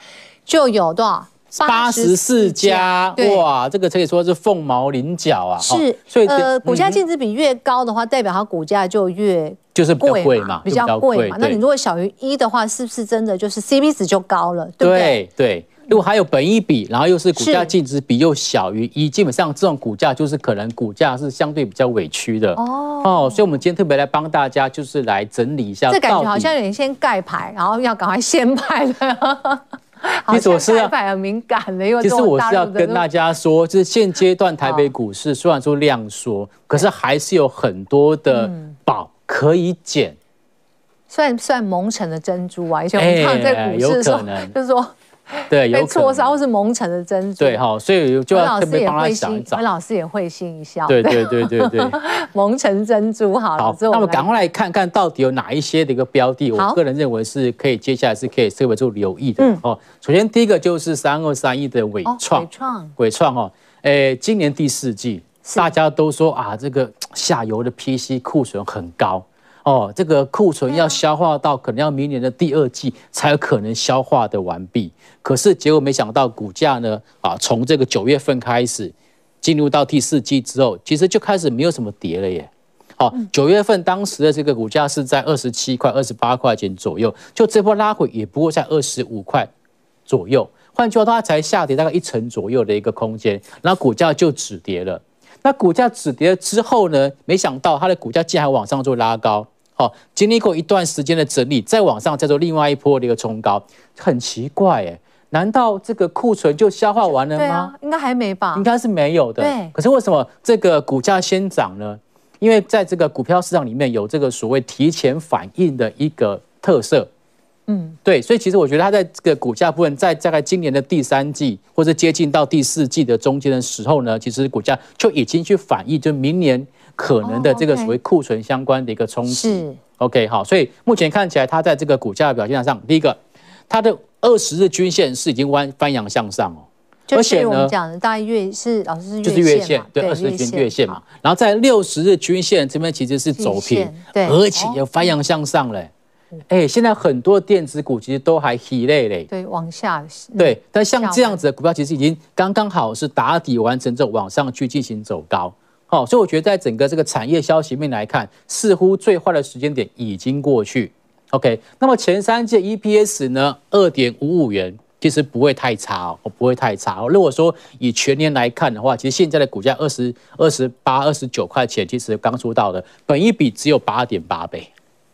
就有多少？八十四家，哇，这个可以说是凤毛麟角啊！是，所以呃，股价净值比越高的话，代表它股价就越就是贵嘛，比较贵嘛。那你如果小于一的话，是不是真的就是 C B 值就高了？对不对？对，如果还有本一比，然后又是股价净值比又小于一，基本上这种股价就是可能股价是相对比较委屈的哦。哦，所以我们今天特别来帮大家，就是来整理一下。这感觉好像有点先盖牌，然后要赶快先拍的。其实我是要很敏感的，因为其实我是要跟大家说，就是现阶段台北股市虽然说量缩，可是还是有很多的宝可以捡，算算蒙尘的珍珠啊！以前我们唱在股市的时候，就是说。对，有错杀或是蒙尘的珍珠。对哈，所以就要特别帮他想一找。温老师也会心一笑。对对对对对，蒙尘珍珠好了。好，那么赶快来看看到底有哪一些的一个标的，我个人认为是可以接下来是可以特别做留意的哦。首先第一个就是三二三一的伟创，伟创，伟创哦，诶，今年第四季大家都说啊，这个下游的 PC 库存很高。哦，这个库存要消化到可能要明年的第二季才有可能消化的完毕。可是结果没想到股价呢，啊，从这个九月份开始进入到第四季之后，其实就开始没有什么跌了耶。好，九月份当时的这个股价是在二十七块、二十八块钱左右，就这波拉回也不过在二十五块左右。换句话说，它才下跌大概一成左右的一个空间，然后股价就止跌了。那股价止跌了之后呢，没想到它的股价竟然还往上做拉高。好，经历过一段时间的整理，再往上再做另外一波的一个冲高，很奇怪哎，难道这个库存就消化完了吗？对啊，应该还没吧？应该是没有的。对。可是为什么这个股价先涨呢？因为在这个股票市场里面有这个所谓提前反应的一个特色。嗯，对。所以其实我觉得它在这个股价部分，在大概今年的第三季或者接近到第四季的中间的时候呢，其实股价就已经去反映，就明年。可能的这个所谓库存相关的一个冲击，是。OK 好，所以目前看起来它在这个股价的表现上，第一个，它的二十日均线是已经弯翻阳向上哦，而且我们讲的大月是老师是就是月线，对，二十日均月线嘛，然后在六十日均线这边其实是走平，对，而且也翻阳向上嘞，哎，现在很多电子股其实都还疲累嘞，对，往下，对，但像这样子的股票其实已经刚刚好是打底完成之后往上去进行走高。好，所以我觉得在整个这个产业消息面来看，似乎最坏的时间点已经过去。OK，那么前三季 EPS 呢，二点五五元，其实不会太差哦，不会太差哦。如果说以全年来看的话，其实现在的股价二十二十八、二十九块钱，其实刚说到的，本一比只有八点八倍，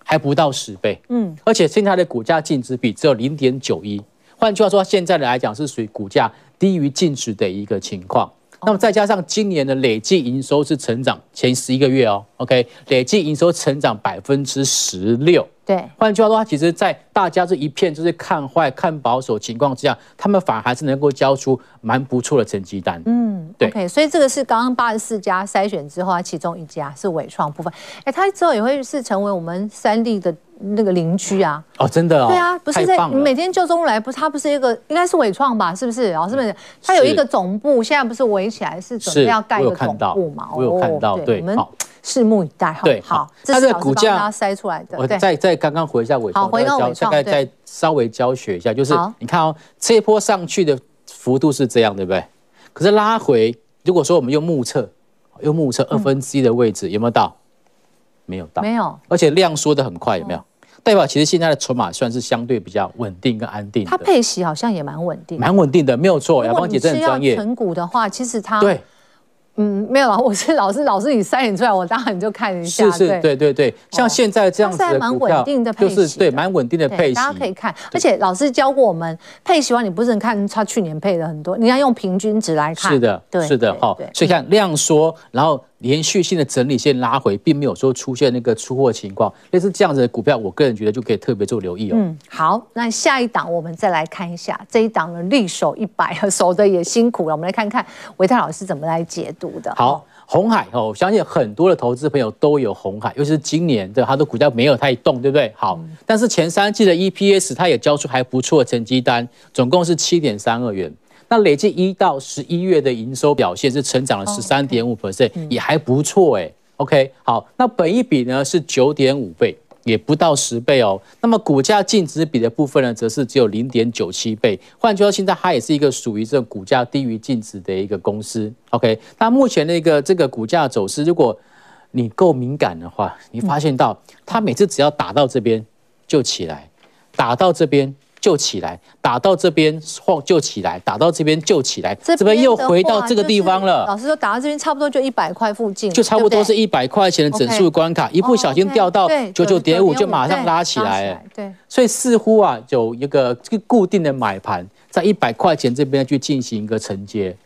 还不到十倍。嗯，而且现在的股价净值比只有零点九一，换句话说，现在的来讲是属于股价低于净值的一个情况。那么再加上今年的累计营收是成长前十一个月哦，OK，累计营收成长百分之十六。对，换句话说，其实，在大家这一片就是看坏、看保守情况之下，他们反而还是能够交出蛮不错的成绩单。嗯，对。OK，所以这个是刚刚八十四家筛选之后，其中一家是伟创部分。哎，它之后也会是成为我们三 D 的。那个邻居啊，哦，真的哦，对啊，不是在你每天就中来，不是它不是一个，应该是伟创吧，是不是？哦，是不是？它有一个总部，现在不是围起来，是准备要盖一个总部嘛？我有看到，对，我们拭目以待。对，好，这是股价筛出来的。我再再刚刚回一下伟创，好，回到伟创，大概再稍微教学一下，就是你看哦，这一波上去的幅度是这样，对不对？可是拉回，如果说我们用目测，用目测二分之一的位置，有没有到？没有到，没有，而且量缩的很快，有没有？代表其实现在的筹码算是相对比较稳定跟安定，它配息好像也蛮稳定，蛮稳定的，没有错。雅芳姐真的专业。要存股的话，其实它对。嗯，没有啊，我是老师，老师你筛选出来，我当然就看一下。是是，对对对，像现在这样子的股票，就是对蛮稳定的配息，大家可以看。而且老师教过我们，配息完你不是看他去年配的很多，你要用平均值来看。是的，对，是的，好。所以看量缩，然后连续性的整理线拉回，并没有说出现那个出货情况，类似这样子的股票，我个人觉得就可以特别做留意哦。嗯，好，那下一档我们再来看一下这一档的力守一百，守的也辛苦了，我们来看看维泰老师怎么来解读的。好。红海哦，我相信很多的投资朋友都有红海，尤其是今年的它的股价没有太动，对不对？好，但是前三季的 EPS 它也交出还不错的成绩单，总共是七点三二元。那累计一到十一月的营收表现是成长了十三点五 percent，也还不错哎。OK，好，那本一比呢是九点五倍。也不到十倍哦，那么股价净值比的部分呢，则是只有零点九七倍。换句话说，现在它也是一个属于这种股价低于净值的一个公司。OK，那目前那个这个股价走势，如果你够敏感的话，你发现到它每次只要打到这边就起来，打到这边。就起来，打到这边晃就起来，打到这边就起来，这边又回到这个地方了。老师说打到这边差不多就一百块附近，就差不多是一百块钱的整数关卡，一不小心掉到九九点五就马上拉起来。对，所以似乎啊有一个固定的买盘在一百块钱这边去进行一个承接。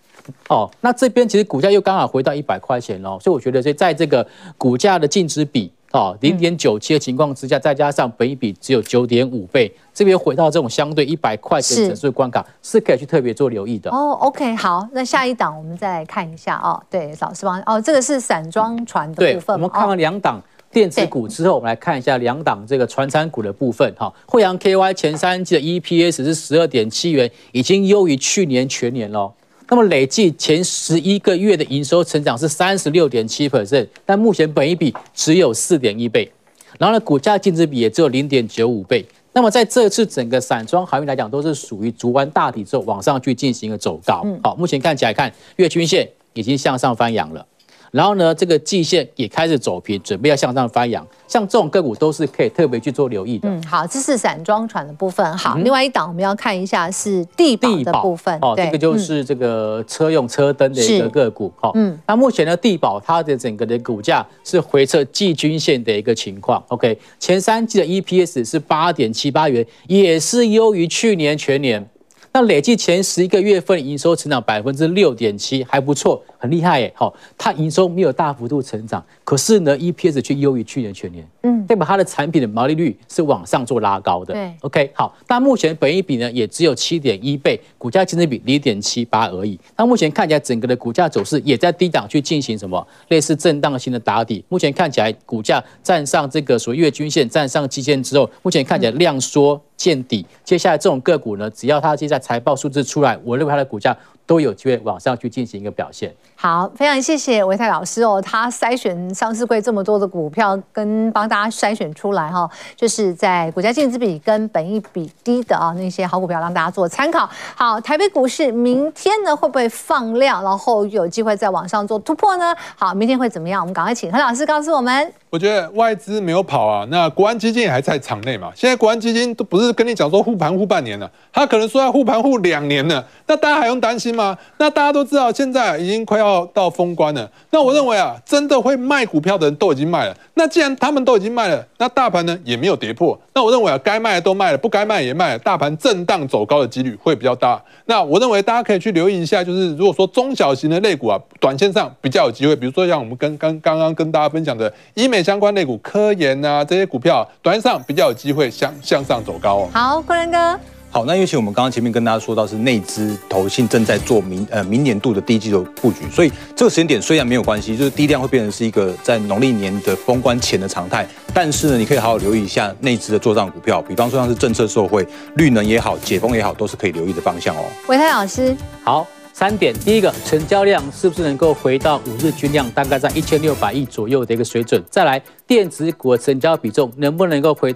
哦，那这边其实股价又刚好回到一百块钱喽，所以我觉得，所以在这个股价的净值比。哦，零点九七的情况之下，再加上本益比只有九点五倍，这边回到这种相对一百块钱整数关卡，是可以去特别做留意的。哦，OK，好，那下一档我们再来看一下哦。对，老师帮哦，这个是散装船的部分。我们看完两档电子股之后，我们来看一下两档这个船产股的部分。哈，惠阳 KY 前三季的 EPS 是十二点七元，已经优于去年全年喽。那么累计前十一个月的营收成长是三十六点七 percent，但目前本益比只有四点一倍，然后呢，股价净值比也只有零点九五倍。那么在这次整个散装航运来讲，都是属于逐完大底之后往上去进行一个走高。好，目前看起来看月均线已经向上翻扬了。然后呢，这个季线也开始走平，准备要向上翻扬。像这种个股都是可以特别去做留意的。嗯，好，这是散装船的部分。好，嗯、另外一档我们要看一下是帝宝的部分。哦，这个就是这个车用车灯的一个个股。好，嗯，那目前呢，地保它的整个的股价是回撤季均线的一个情况。OK，前三季的 EPS 是八点七八元，也是优于去年全年。那累计前十一个月份营收成长百分之六点七，还不错，很厉害耶。好，它营收没有大幅度成长，可是呢，EPS 却优于去年全年。嗯，代表它的产品的毛利率是往上做拉高的。对，OK，好。那目前本益比呢，也只有七点一倍，股价净值比零点七八而已。那目前看起来整个的股价走势也在低档去进行什么类似震荡型的打底。目前看起来股价站上这个所谓月均线，站上季线之后，目前看起来量缩。见底，接下来这种个股呢，只要它现在财报数字出来，我认为它的股价都有机会往上去进行一个表现。好，非常谢谢维泰老师哦，他筛选上市柜这么多的股票，跟帮大家筛选出来哈，就是在股价净值比跟本益比低的啊那些好股票，让大家做参考。好，台北股市明天呢会不会放量，然后有机会再往上做突破呢？好，明天会怎么样？我们赶快请何老师告诉我们。我觉得外资没有跑啊，那国安基金也还在场内嘛。现在国安基金都不是跟你讲说护盘护半年了，他可能说要护盘护两年了，那大家还用担心吗？那大家都知道现在已经快要到封关了。那我认为啊，真的会卖股票的人都已经卖了。那既然他们都已经卖了，那大盘呢也没有跌破。那我认为啊，该卖的都卖了，不该卖也卖了，大盘震荡走高的几率会比较大。那我认为大家可以去留意一下，就是如果说中小型的类股啊，短线上比较有机会，比如说像我们跟刚刚刚跟大家分享的医美。相关类股、科研啊，这些股票，短线上比较有机会向向上走高哦。好，昆仁哥。好，那尤其我们刚刚前面跟大家说到是内资投信正在做明呃明年度的第一季度布局，所以这个时间点虽然没有关系，就是低量会变成是一个在农历年的封关前的常态，但是呢，你可以好好留意一下内资的做账股票，比方说像是政策受惠、绿能也好、解封也好，都是可以留意的方向哦。维泰老师，好。三点，第一个，成交量是不是能够回到五日均量，大概在一千六百亿左右的一个水准？再来，电子股的成交比重能不能够回到？